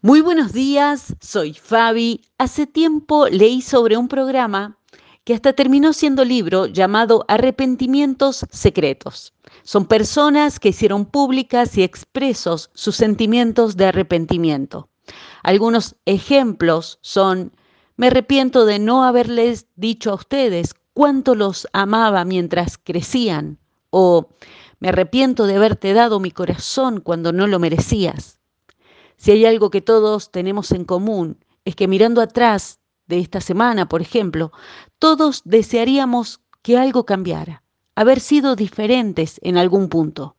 Muy buenos días, soy Fabi. Hace tiempo leí sobre un programa que hasta terminó siendo libro llamado Arrepentimientos Secretos. Son personas que hicieron públicas y expresos sus sentimientos de arrepentimiento. Algunos ejemplos son, me arrepiento de no haberles dicho a ustedes cuánto los amaba mientras crecían, o me arrepiento de haberte dado mi corazón cuando no lo merecías. Si hay algo que todos tenemos en común, es que mirando atrás de esta semana, por ejemplo, todos desearíamos que algo cambiara, haber sido diferentes en algún punto.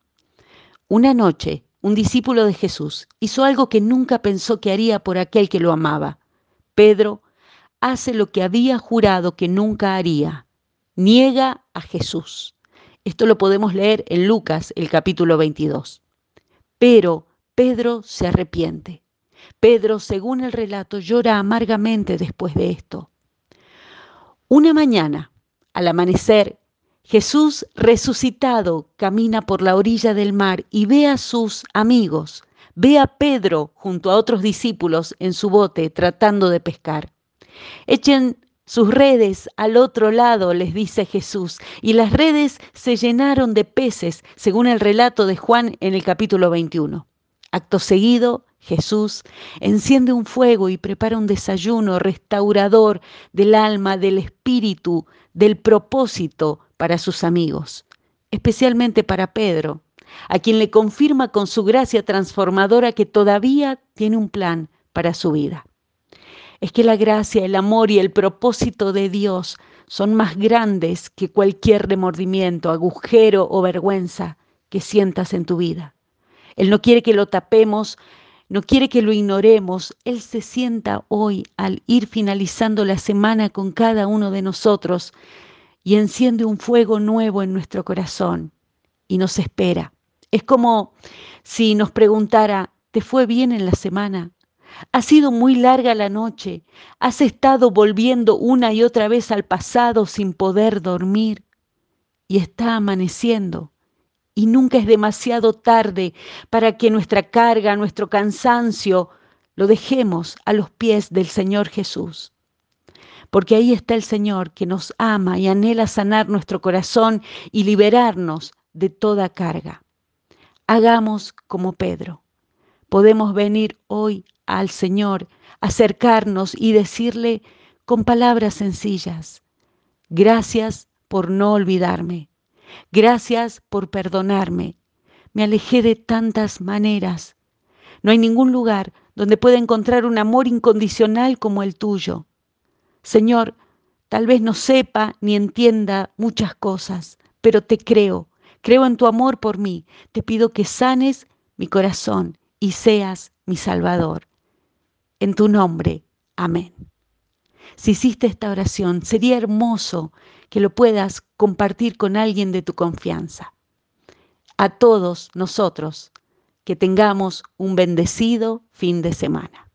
Una noche, un discípulo de Jesús hizo algo que nunca pensó que haría por aquel que lo amaba. Pedro hace lo que había jurado que nunca haría. Niega a Jesús. Esto lo podemos leer en Lucas, el capítulo 22. Pero Pedro se arrepiente. Pedro, según el relato, llora amargamente después de esto. Una mañana, al amanecer, Jesús resucitado camina por la orilla del mar y ve a sus amigos, ve a Pedro junto a otros discípulos en su bote tratando de pescar. Echen sus redes al otro lado, les dice Jesús, y las redes se llenaron de peces, según el relato de Juan en el capítulo 21. Acto seguido, Jesús enciende un fuego y prepara un desayuno restaurador del alma, del espíritu, del propósito para sus amigos, especialmente para Pedro, a quien le confirma con su gracia transformadora que todavía tiene un plan para su vida. Es que la gracia, el amor y el propósito de Dios son más grandes que cualquier remordimiento, agujero o vergüenza que sientas en tu vida. Él no quiere que lo tapemos, no quiere que lo ignoremos. Él se sienta hoy al ir finalizando la semana con cada uno de nosotros y enciende un fuego nuevo en nuestro corazón y nos espera. Es como si nos preguntara, ¿te fue bien en la semana? ¿Ha sido muy larga la noche? ¿Has estado volviendo una y otra vez al pasado sin poder dormir? Y está amaneciendo y nunca es demasiado tarde para que nuestra carga, nuestro cansancio, lo dejemos a los pies del Señor Jesús. Porque ahí está el Señor que nos ama y anhela sanar nuestro corazón y liberarnos de toda carga. Hagamos como Pedro. Podemos venir hoy al Señor, acercarnos y decirle con palabras sencillas, gracias por no olvidarme. Gracias por perdonarme. Me alejé de tantas maneras. No hay ningún lugar donde pueda encontrar un amor incondicional como el tuyo. Señor, tal vez no sepa ni entienda muchas cosas, pero te creo, creo en tu amor por mí. Te pido que sanes mi corazón y seas mi Salvador. En tu nombre, amén. Si hiciste esta oración, sería hermoso que lo puedas compartir con alguien de tu confianza. A todos nosotros, que tengamos un bendecido fin de semana.